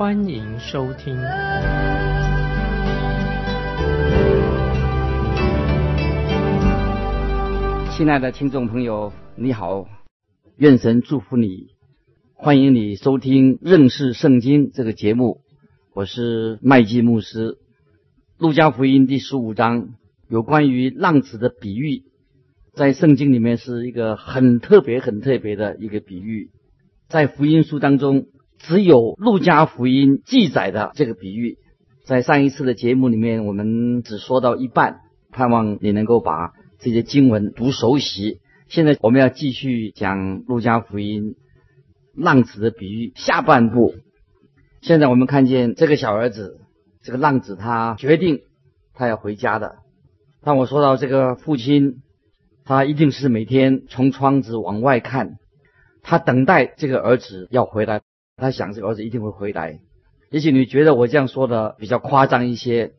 欢迎收听。亲爱的听众朋友，你好，愿神祝福你，欢迎你收听认识圣经这个节目，我是麦基牧师。路加福音第十五章有关于浪子的比喻。在圣经里面是一个很特别、很特别的一个比喻，在福音书当中只有路加福音记载的这个比喻。在上一次的节目里面，我们只说到一半，盼望你能够把这些经文读熟悉。现在我们要继续讲路加福音浪子的比喻下半部。现在我们看见这个小儿子，这个浪子他决定他要回家的。当我说到这个父亲。他一定是每天从窗子往外看，他等待这个儿子要回来，他想这个儿子一定会回来。也许你觉得我这样说的比较夸张一些，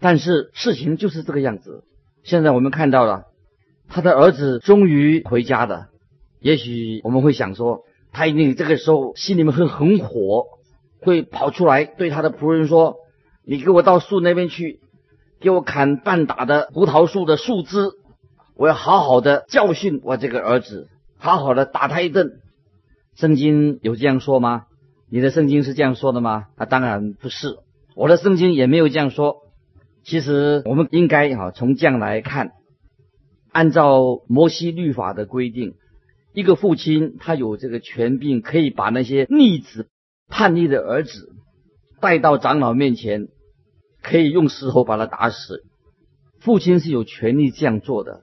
但是事情就是这个样子。现在我们看到了他的儿子终于回家了。也许我们会想说，他一定这个时候心里面会很火，会跑出来对他的仆人说：“你给我到树那边去，给我砍半打的胡桃树的树枝。”我要好好的教训我这个儿子，好好的打他一顿。圣经有这样说吗？你的圣经是这样说的吗？啊，当然不是，我的圣经也没有这样说。其实我们应该哈从这样来看，按照摩西律法的规定，一个父亲他有这个权柄，可以把那些逆子、叛逆的儿子带到长老面前，可以用石头把他打死。父亲是有权利这样做的。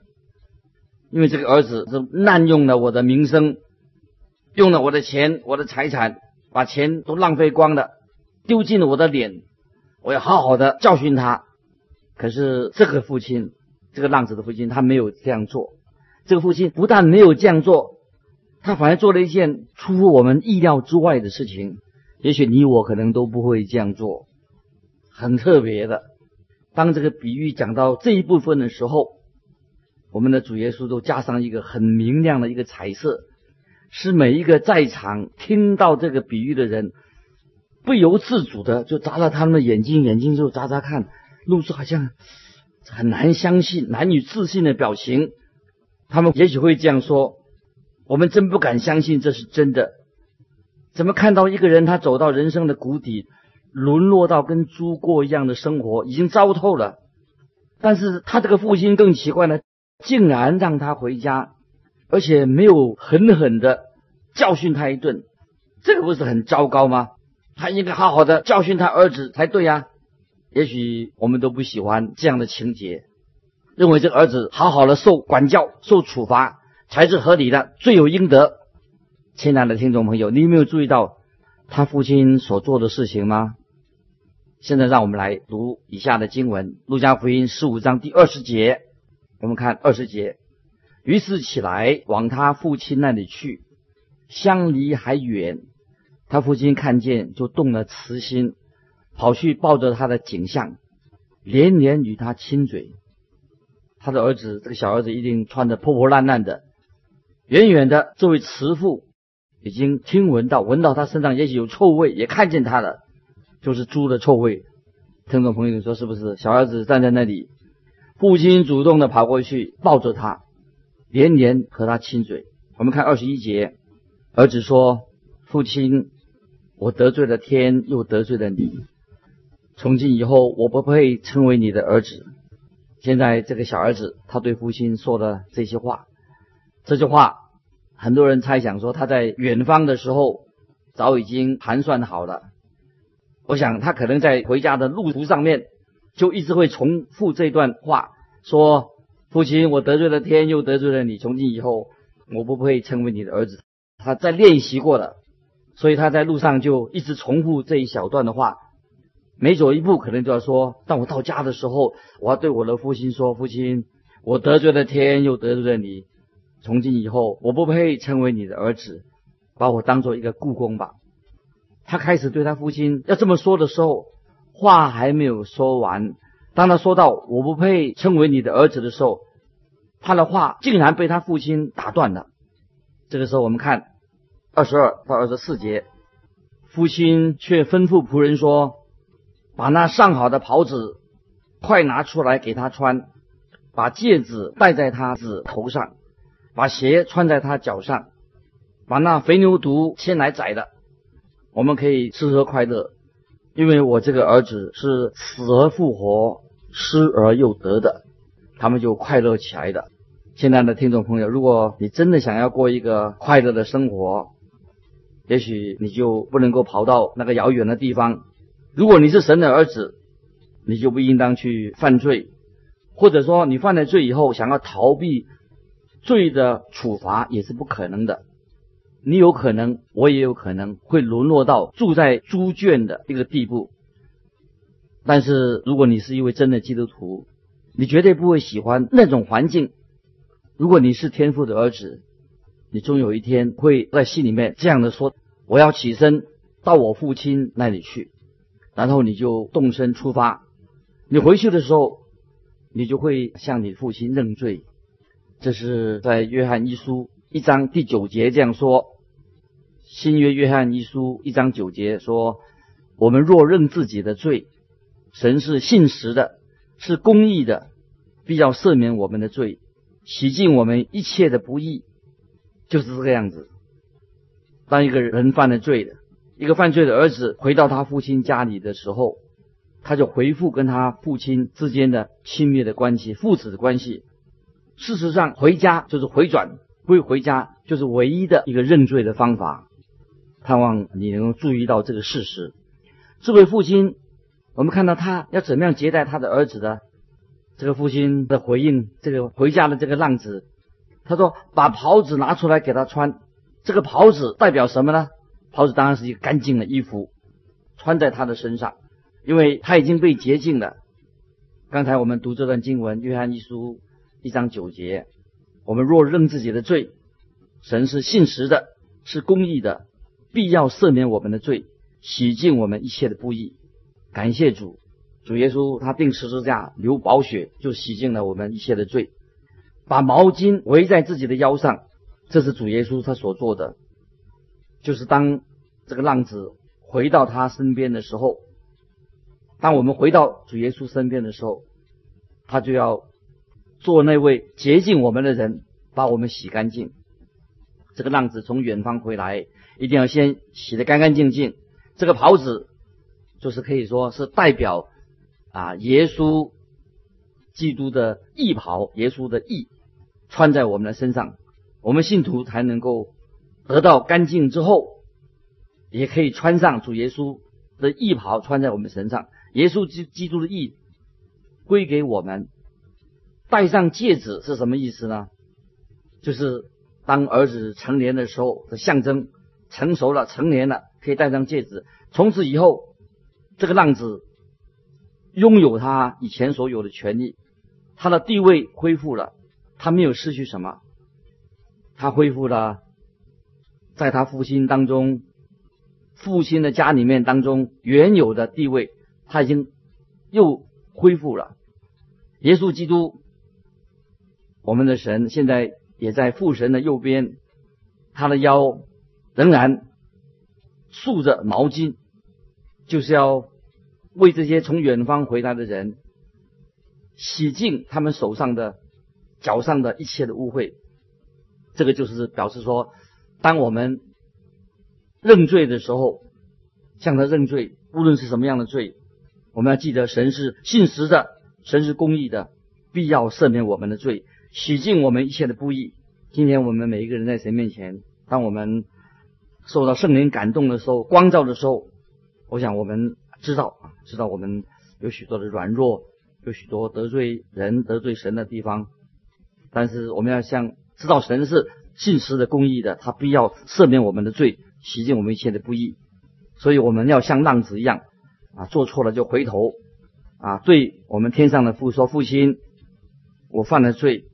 因为这个儿子是滥用了我的名声，用了我的钱、我的财产，把钱都浪费光了，丢尽了我的脸。我要好好的教训他。可是这个父亲，这个浪子的父亲，他没有这样做。这个父亲不但没有这样做，他反而做了一件出乎我们意料之外的事情。也许你我可能都不会这样做，很特别的。当这个比喻讲到这一部分的时候。我们的主耶稣都加上一个很明亮的一个彩色，使每一个在场听到这个比喻的人不由自主的就眨了他们的眼睛，眼睛就眨眨看，露出好像很难相信、难以置信的表情。他们也许会这样说：“我们真不敢相信这是真的。怎么看到一个人他走到人生的谷底，沦落到跟猪过一样的生活，已经糟透了？但是他这个父亲更奇怪呢。”竟然让他回家，而且没有狠狠的教训他一顿，这个不是很糟糕吗？他应该好好的教训他儿子才对呀。也许我们都不喜欢这样的情节，认为这个儿子好好的受管教、受处罚才是合理的、罪有应得。亲爱的听众朋友，你有没有注意到他父亲所做的事情吗？现在让我们来读以下的经文：《路加福音》十五章第二十节。我们看二十节，于是起来往他父亲那里去，相离还远。他父亲看见，就动了慈心，跑去抱着他的景象，连连与他亲嘴。他的儿子，这个小儿子一定穿得破破烂烂的。远远的，这位慈父已经听闻到，闻到他身上也许有臭味，也看见他了，就是猪的臭味。听众朋友，你说是不是？小儿子站在那里。父亲主动的跑过去抱着他，连连和他亲嘴。我们看二十一节，儿子说：“父亲，我得罪了天，又得罪了你。从今以后，我不配称为你的儿子。”现在这个小儿子他对父亲说的这些话，这句话很多人猜想说他在远方的时候早已经盘算好了。我想他可能在回家的路途上面。就一直会重复这段话，说：“父亲，我得罪了天，又得罪了你。从今以后，我不配成为你的儿子。”他在练习过了，所以他在路上就一直重复这一小段的话。每走一步，可能就要说：当我到家的时候，我要对我的父亲说：父亲，我得罪了天，又得罪了你。从今以后，我不配称为你的儿子，把我当做一个故宫吧。他开始对他父亲要这么说的时候，话还没有说完。当他说到“我不配称为你的儿子”的时候，他的话竟然被他父亲打断了。这个时候，我们看二十二到二十四节，父亲却吩咐仆人说：“把那上好的袍子快拿出来给他穿，把戒指戴在他子头上，把鞋穿在他脚上，把那肥牛犊牵来宰的，我们可以吃喝快乐，因为我这个儿子是死而复活。”失而又得的，他们就快乐起来的。亲爱的听众朋友，如果你真的想要过一个快乐的生活，也许你就不能够跑到那个遥远的地方。如果你是神的儿子，你就不应当去犯罪，或者说你犯了罪以后想要逃避罪的处罚也是不可能的。你有可能，我也有可能会沦落到住在猪圈的一个地步。但是，如果你是一位真的基督徒，你绝对不会喜欢那种环境。如果你是天父的儿子，你终有一天会在心里面这样的说：“我要起身到我父亲那里去。”然后你就动身出发。你回去的时候，你就会向你父亲认罪。这是在约翰一书一章第九节这样说：“新约约翰一书一章九节说，我们若认自己的罪。”神是信实的，是公义的，必要赦免我们的罪，洗净我们一切的不义，就是这个样子。当一个人犯了罪的，一个犯罪的儿子回到他父亲家里的时候，他就回复跟他父亲之间的亲密的关系，父子的关系。事实上，回家就是回转，归回家就是唯一的一个认罪的方法。盼望你能够注意到这个事实。这位父亲。我们看到他要怎么样接待他的儿子的，这个父亲的回应，这个回家的这个浪子，他说：“把袍子拿出来给他穿。这个袍子代表什么呢？袍子当然是一个干净的衣服，穿在他的身上，因为他已经被洁净了。刚才我们读这段经文，《约翰一书》一章九节：我们若认自己的罪，神是信实的，是公义的，必要赦免我们的罪，洗净我们一切的不义。”感谢主，主耶稣他定十字架流宝血，就洗净了我们一切的罪。把毛巾围在自己的腰上，这是主耶稣他所做的。就是当这个浪子回到他身边的时候，当我们回到主耶稣身边的时候，他就要做那位洁净我们的人，把我们洗干净。这个浪子从远方回来，一定要先洗得干干净净。这个袍子。就是可以说是代表啊，耶稣基督的义袍，耶稣的义穿在我们的身上，我们信徒才能够得到干净之后，也可以穿上主耶稣的义袍穿在我们身上。耶稣基基督的义归给我们，戴上戒指是什么意思呢？就是当儿子成年的时候的象征，成熟了，成年了，可以戴上戒指，从此以后。这个浪子拥有他以前所有的权利，他的地位恢复了，他没有失去什么，他恢复了在他父亲当中，父亲的家里面当中原有的地位，他已经又恢复了。耶稣基督，我们的神现在也在父神的右边，他的腰仍然束着毛巾。就是要为这些从远方回来的人洗净他们手上的、脚上的一切的污秽。这个就是表示说，当我们认罪的时候，向他认罪，无论是什么样的罪，我们要记得神是信实的，神是公义的，必要赦免我们的罪，洗净我们一切的不义。今天我们每一个人在神面前，当我们受到圣灵感动的时候、光照的时候。我想我们知道啊，知道我们有许多的软弱，有许多得罪人、得罪神的地方。但是我们要像知道神是信实的、公义的，他必要赦免我们的罪，洗净我们一切的不义。所以我们要像浪子一样，啊做错了就回头啊，对我们天上的父说：“父亲，我犯了罪，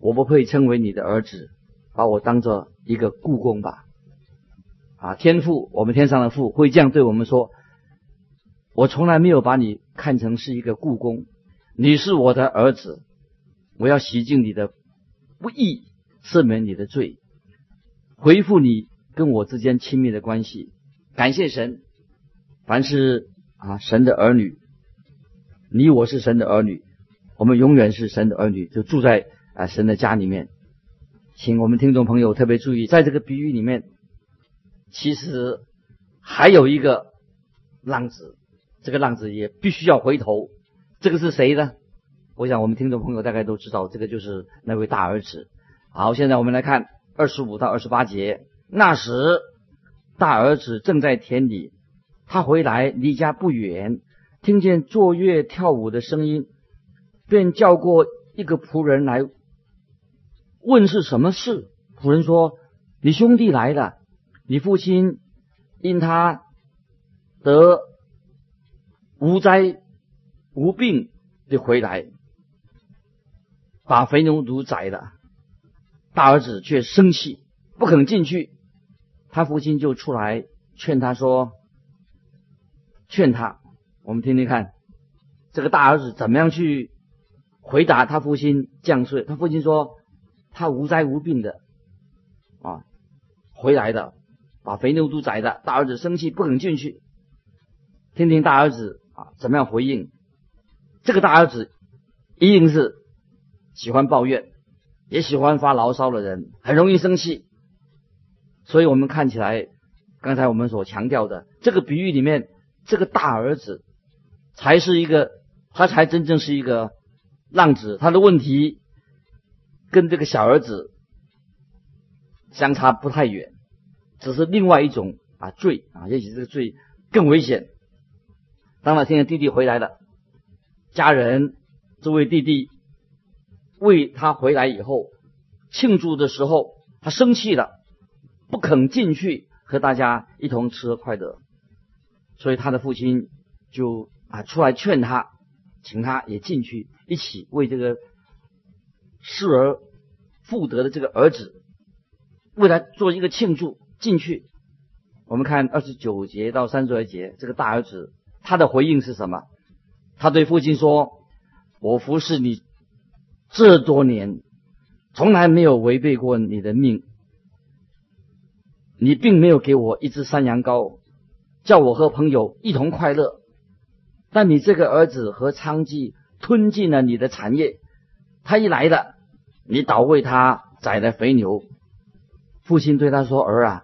我不配称为你的儿子，把我当做一个故宫吧。”啊，天父，我们天上的父会这样对我们说：“我从来没有把你看成是一个故宫，你是我的儿子，我要洗净你的不义，赦免你的罪，回复你跟我之间亲密的关系。”感谢神，凡是啊神的儿女，你我是神的儿女，我们永远是神的儿女，就住在啊神的家里面。请我们听众朋友特别注意，在这个比喻里面，其实还有一个浪子，这个浪子也必须要回头。这个是谁呢？我想我们听众朋友大概都知道，这个就是那位大儿子。好，现在我们来看二十五到二十八节，那时。大儿子正在田里，他回来离家不远，听见坐月跳舞的声音，便叫过一个仆人来问是什么事。仆人说：“你兄弟来了，你父亲因他得无灾无病的回来，把肥牛犊宰了。”大儿子却生气，不肯进去。他父亲就出来劝他说：“劝他，我们听听看，这个大儿子怎么样去回答他父亲降税？他父亲说他无灾无病的啊，回来的，把肥牛都宰的。大儿子生气不肯进去，听听大儿子啊怎么样回应？这个大儿子一定是喜欢抱怨，也喜欢发牢骚的人，很容易生气。”所以我们看起来，刚才我们所强调的这个比喻里面，这个大儿子才是一个，他才真正是一个浪子。他的问题跟这个小儿子相差不太远，只是另外一种啊罪啊，也许这个罪更危险。当然，现在弟弟回来了，家人这位弟弟为他回来以后庆祝的时候，他生气了。不肯进去和大家一同吃快乐，所以他的父亲就啊出来劝他，请他也进去一起为这个失而复得的这个儿子为他做一个庆祝。进去，我们看二十九节到三十二节，这个大儿子他的回应是什么？他对父亲说：“我服侍你这多年，从来没有违背过你的命。”你并没有给我一只山羊羔，叫我和朋友一同快乐。但你这个儿子和娼妓吞尽了你的产业。他一来了，你倒为他宰了肥牛。父亲对他说：“儿啊，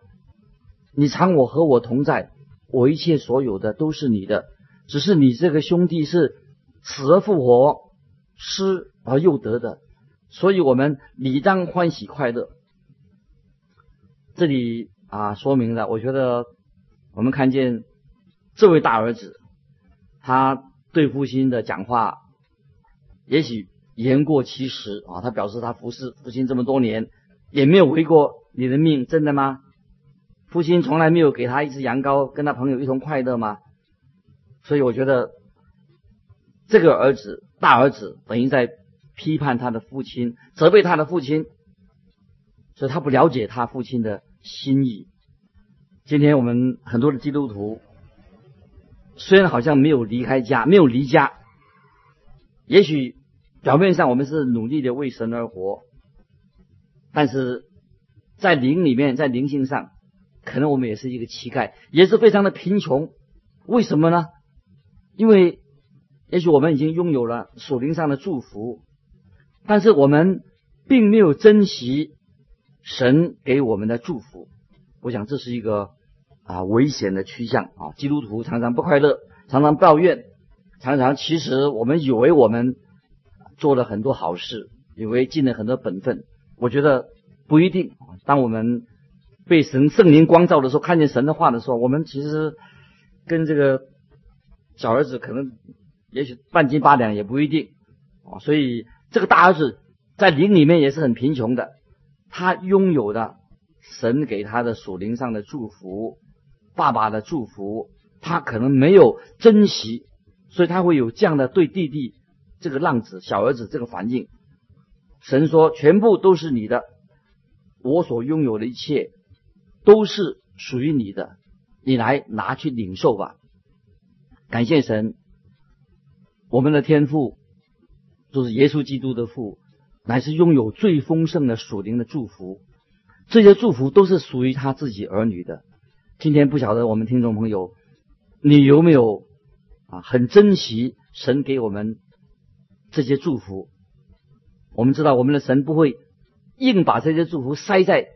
你常我和我同在，我一切所有的都是你的。只是你这个兄弟是死而复活，失而又得的，所以我们理当欢喜快乐。”这里。啊，说明了，我觉得我们看见这位大儿子，他对父亲的讲话，也许言过其实啊。他表示他服侍父亲这么多年，也没有违过你的命，真的吗？父亲从来没有给他一只羊羔，跟他朋友一同快乐吗？所以我觉得这个儿子，大儿子等于在批判他的父亲，责备他的父亲，所以他不了解他父亲的。心意。今天我们很多的基督徒，虽然好像没有离开家，没有离家，也许表面上我们是努力的为神而活，但是在灵里面，在灵性上，可能我们也是一个乞丐，也是非常的贫穷。为什么呢？因为也许我们已经拥有了属灵上的祝福，但是我们并没有珍惜。神给我们的祝福，我想这是一个啊危险的趋向啊。基督徒常常不快乐，常常抱怨，常常其实我们以为我们做了很多好事，以为尽了很多本分。我觉得不一定。当我们被神圣灵光照的时候，看见神的话的时候，我们其实跟这个小儿子可能也许半斤八两也不一定啊。所以这个大儿子在灵里面也是很贫穷的。他拥有的神给他的属灵上的祝福，爸爸的祝福，他可能没有珍惜，所以他会有这样的对弟弟这个浪子小儿子这个反应。神说：“全部都是你的，我所拥有的一切都是属于你的，你来拿去领受吧。”感谢神，我们的天赋就是耶稣基督的父，乃是拥有最丰盛的属灵的祝福。这些祝福都是属于他自己儿女的。今天不晓得我们听众朋友，你有没有啊很珍惜神给我们这些祝福？我们知道我们的神不会硬把这些祝福塞在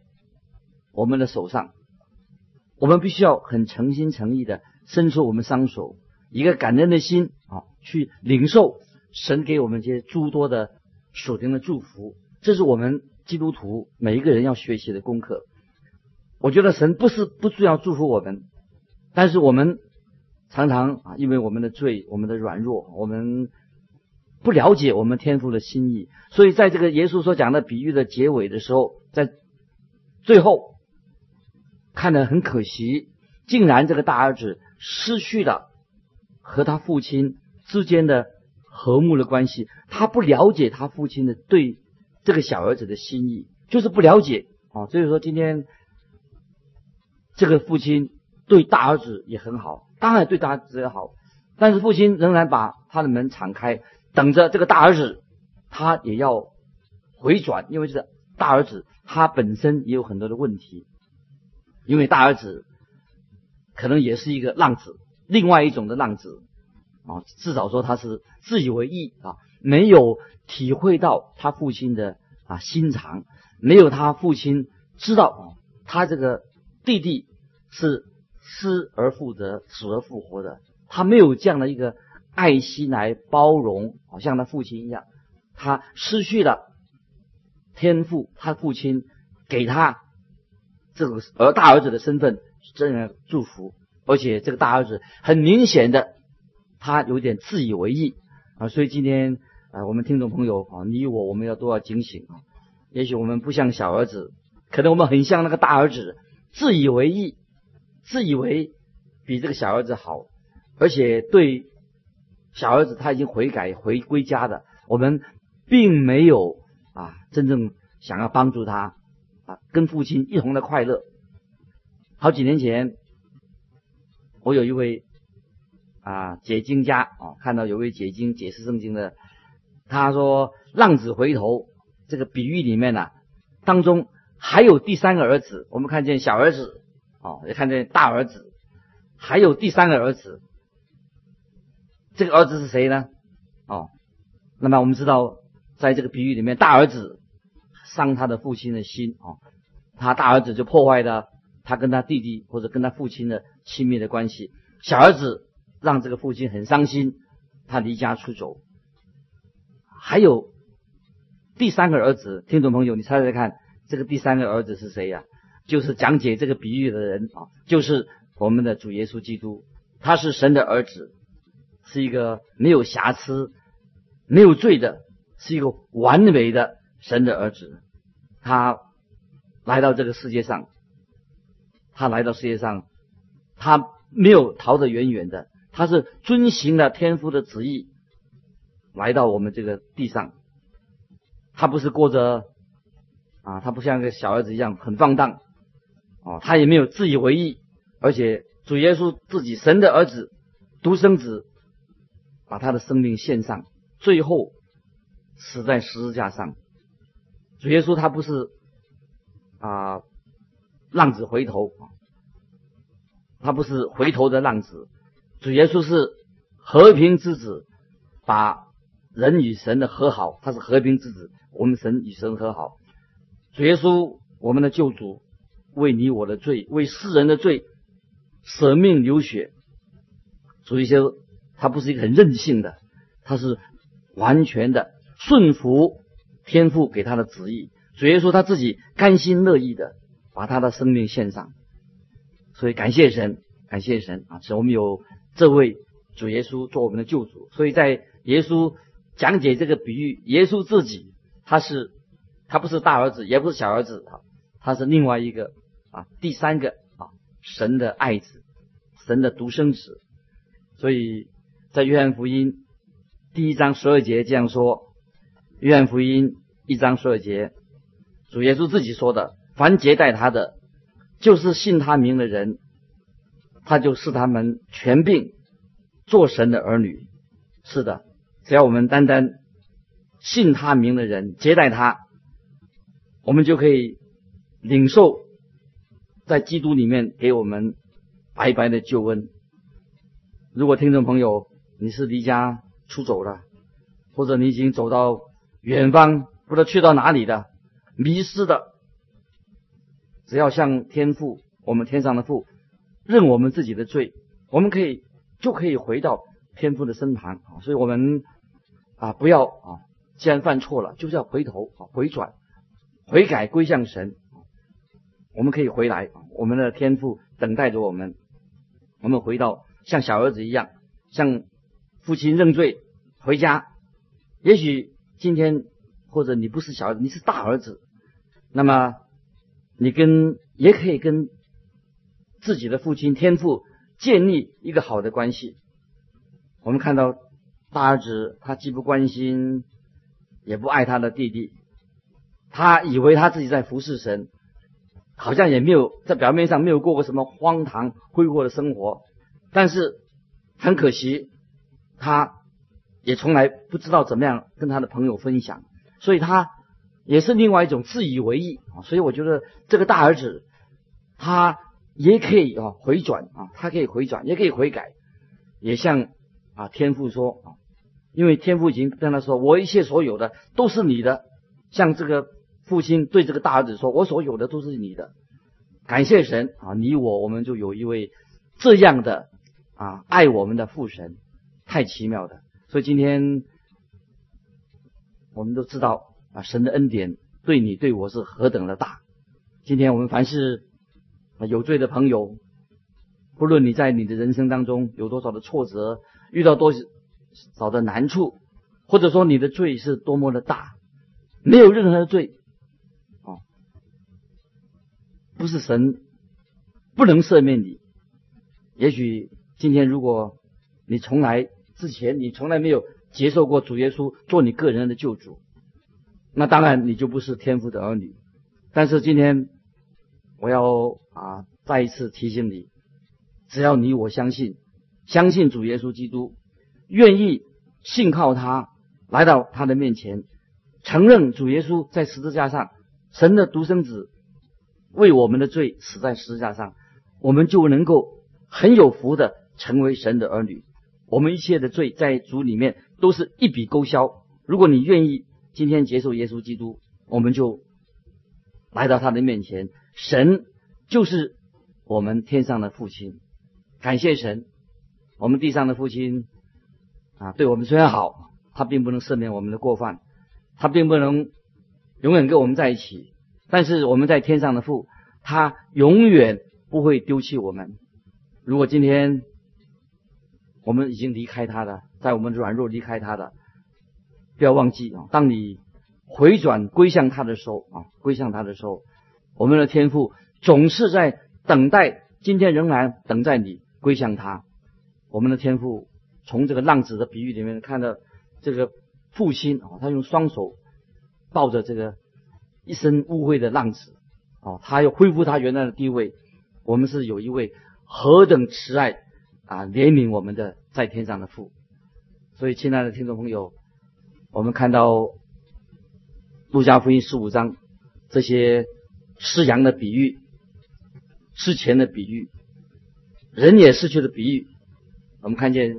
我们的手上，我们必须要很诚心诚意的伸出我们双手。一个感恩的心啊，去领受神给我们这些诸多的属灵的祝福，这是我们基督徒每一个人要学习的功课。我觉得神不是不需要祝福我们，但是我们常常啊，因为我们的罪、我们的软弱，我们不了解我们天父的心意，所以在这个耶稣所讲的比喻的结尾的时候，在最后看得很可惜，竟然这个大儿子失去了。和他父亲之间的和睦的关系，他不了解他父亲的对这个小儿子的心意，就是不了解啊。所以说，今天这个父亲对大儿子也很好，当然对大儿子也好，但是父亲仍然把他的门敞开，等着这个大儿子，他也要回转，因为这个大儿子他本身也有很多的问题，因为大儿子可能也是一个浪子。另外一种的浪子啊，至少说他是自以为意啊，没有体会到他父亲的啊心肠，没有他父亲知道啊，他这个弟弟是失而复得、死而复活的，他没有这样的一个爱心来包容，好像他父亲一样，他失去了天赋，他父亲给他这个儿大儿子的身份，真人祝福。而且这个大儿子很明显的，他有点自以为意啊，所以今天啊，我们听众朋友啊，你我我们要都要警醒啊。也许我们不像小儿子，可能我们很像那个大儿子，自以为意，自以为比这个小儿子好，而且对小儿子他已经悔改回归家的，我们并没有啊真正想要帮助他啊，跟父亲一同的快乐。好几年前。我有一位啊解经家啊，看到有位解经解释圣经的，他说浪子回头这个比喻里面呢，当中还有第三个儿子，我们看见小儿子哦，也看见大儿子，还有第三个儿子，这个儿子是谁呢？哦，那么我们知道，在这个比喻里面，大儿子伤他的父亲的心哦，他大儿子就破坏了他跟他弟弟或者跟他父亲的。亲密的关系，小儿子让这个父亲很伤心，他离家出走。还有第三个儿子，听众朋友，你猜猜看，这个第三个儿子是谁呀？就是讲解这个比喻的人啊，就是我们的主耶稣基督，他是神的儿子，是一个没有瑕疵、没有罪的，是一个完美的神的儿子。他来到这个世界上，他来到世界上。他没有逃得远远的，他是遵行了天父的旨意，来到我们这个地上。他不是过着啊，他不像个小儿子一样很放荡，哦，他也没有自以为意，而且主耶稣自己神的儿子独生子，把他的生命献上，最后死在十字架上。主耶稣他不是啊浪子回头。他不是回头的浪子，主耶稣是和平之子，把人与神的和好，他是和平之子，我们神与神和好。主耶稣，我们的救主，为你我的罪，为世人的罪舍命流血。主耶稣他不是一个很任性的，他是完全的顺服天父给他的旨意。主耶稣他自己甘心乐意的把他的生命献上。所以感谢神，感谢神啊！使我们有这位主耶稣做我们的救主。所以在耶稣讲解这个比喻，耶稣自己他是他不是大儿子，也不是小儿子啊，他是另外一个啊第三个啊神的爱子，神。的独生子。所以在约翰福音第一章十二节这样说：约翰福音一章十二节，主耶稣自己说的：“凡接待他的，就是信他名的人，他就是他们全并做神的儿女。”是的，只要我们单单信他名的人接待他，我们就可以领受在基督里面给我们白白的救恩。如果听众朋友你是离家出走了，或者你已经走到远方，不知道去到哪里的，迷失的，只要向天父，我们天上的父，认我们自己的罪，我们可以就可以回到天父的身旁啊。所以我们啊，不要啊，既然犯错了，就是要回头啊，回转，悔改归向神。我们可以回来，我们的天父等待着我们，我们回到。像小儿子一样，向父亲认罪，回家。也许今天或者你不是小儿子，你是大儿子，那么你跟也可以跟自己的父亲天父建立一个好的关系。我们看到大儿子，他既不关心，也不爱他的弟弟，他以为他自己在服侍神，好像也没有在表面上没有过过什么荒唐挥霍的生活。但是很可惜，他也从来不知道怎么样跟他的朋友分享，所以他也是另外一种自以为意啊。所以我觉得这个大儿子他也可以啊回转啊，他可以回转，也可以悔改，也向啊天父说啊，因为天父已经跟他说：“我一切所有的都是你的。”像这个父亲对这个大儿子说：“我所有的都是你的。”感谢神啊，你我我们就有一位这样的。啊，爱我们的父神，太奇妙的。所以今天我们都知道啊，神的恩典对你对我是何等的大。今天我们凡是有罪的朋友，不论你在你的人生当中有多少的挫折，遇到多少的难处，或者说你的罪是多么的大，没有任何的罪啊，不是神不能赦免你，也许。今天，如果你从来之前你从来没有接受过主耶稣做你个人的救主，那当然你就不是天父的儿女。但是今天我要啊再一次提醒你，只要你我相信，相信主耶稣基督，愿意信靠他，来到他的面前，承认主耶稣在十字架上神的独生子为我们的罪死在十字架上，我们就能够很有福的。成为神的儿女，我们一切的罪在主里面都是一笔勾销。如果你愿意今天接受耶稣基督，我们就来到他的面前。神就是我们天上的父亲，感谢神。我们地上的父亲啊，对我们虽然好，他并不能赦免我们的过犯，他并不能永远跟我们在一起。但是我们在天上的父，他永远不会丢弃我们。如果今天，我们已经离开他了，在我们软弱离开他的，不要忘记啊！当你回转归向他的时候啊，归向他的时候，我们的天父总是在等待，今天仍然等待你归向他。我们的天父从这个浪子的比喻里面看到，这个父亲啊，他用双手抱着这个一身污秽的浪子啊，他要恢复他原来的地位。我们是有一位何等慈爱！啊，怜悯我们的在天上的父。所以，亲爱的听众朋友，我们看到《路加福音》十五章这些失羊的比喻、失钱的比喻、人也失去的比喻，我们看见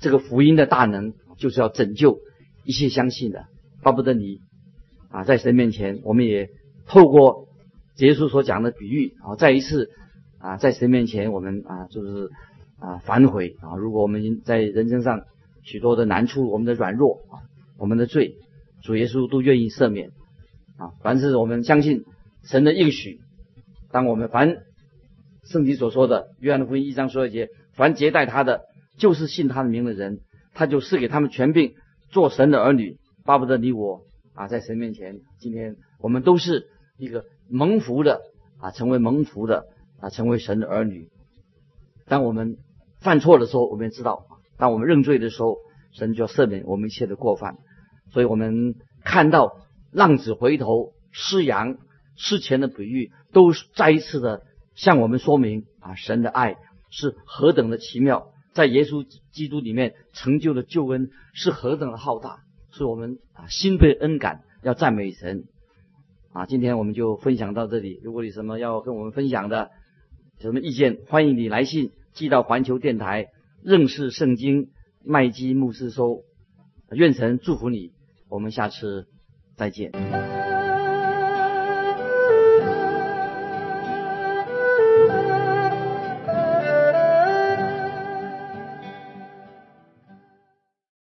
这个福音的大能，就是要拯救一切相信的。巴不得你啊，在神面前，我们也透过耶稣所讲的比喻啊，再一次啊，在神面前，我们啊，就是。啊，反悔啊！如果我们在人生上许多的难处，我们的软弱啊，我们的罪，主耶稣都愿意赦免啊。凡是我们相信神的应许，当我们凡圣经所说的约翰福音一章十二节，凡接待他的，就是信他的名的人，他就赐给他们权柄，做神的儿女。巴不得你我啊，在神面前，今天我们都是一个蒙福的啊，成为蒙福的啊，成为神的儿女。当我们犯错的时候，我们知道，当我们认罪的时候，神就要赦免我们一切的过犯。所以我们看到浪子回头、失羊、事前的比喻，都再一次的向我们说明啊，神的爱是何等的奇妙，在耶稣基督里面成就的救恩是何等的浩大，是我们啊心被恩感，要赞美神。啊，今天我们就分享到这里。如果你什么要跟我们分享的，有什么意见，欢迎你来信寄到环球电台认识圣经麦基牧师收。愿神祝福你，我们下次再见。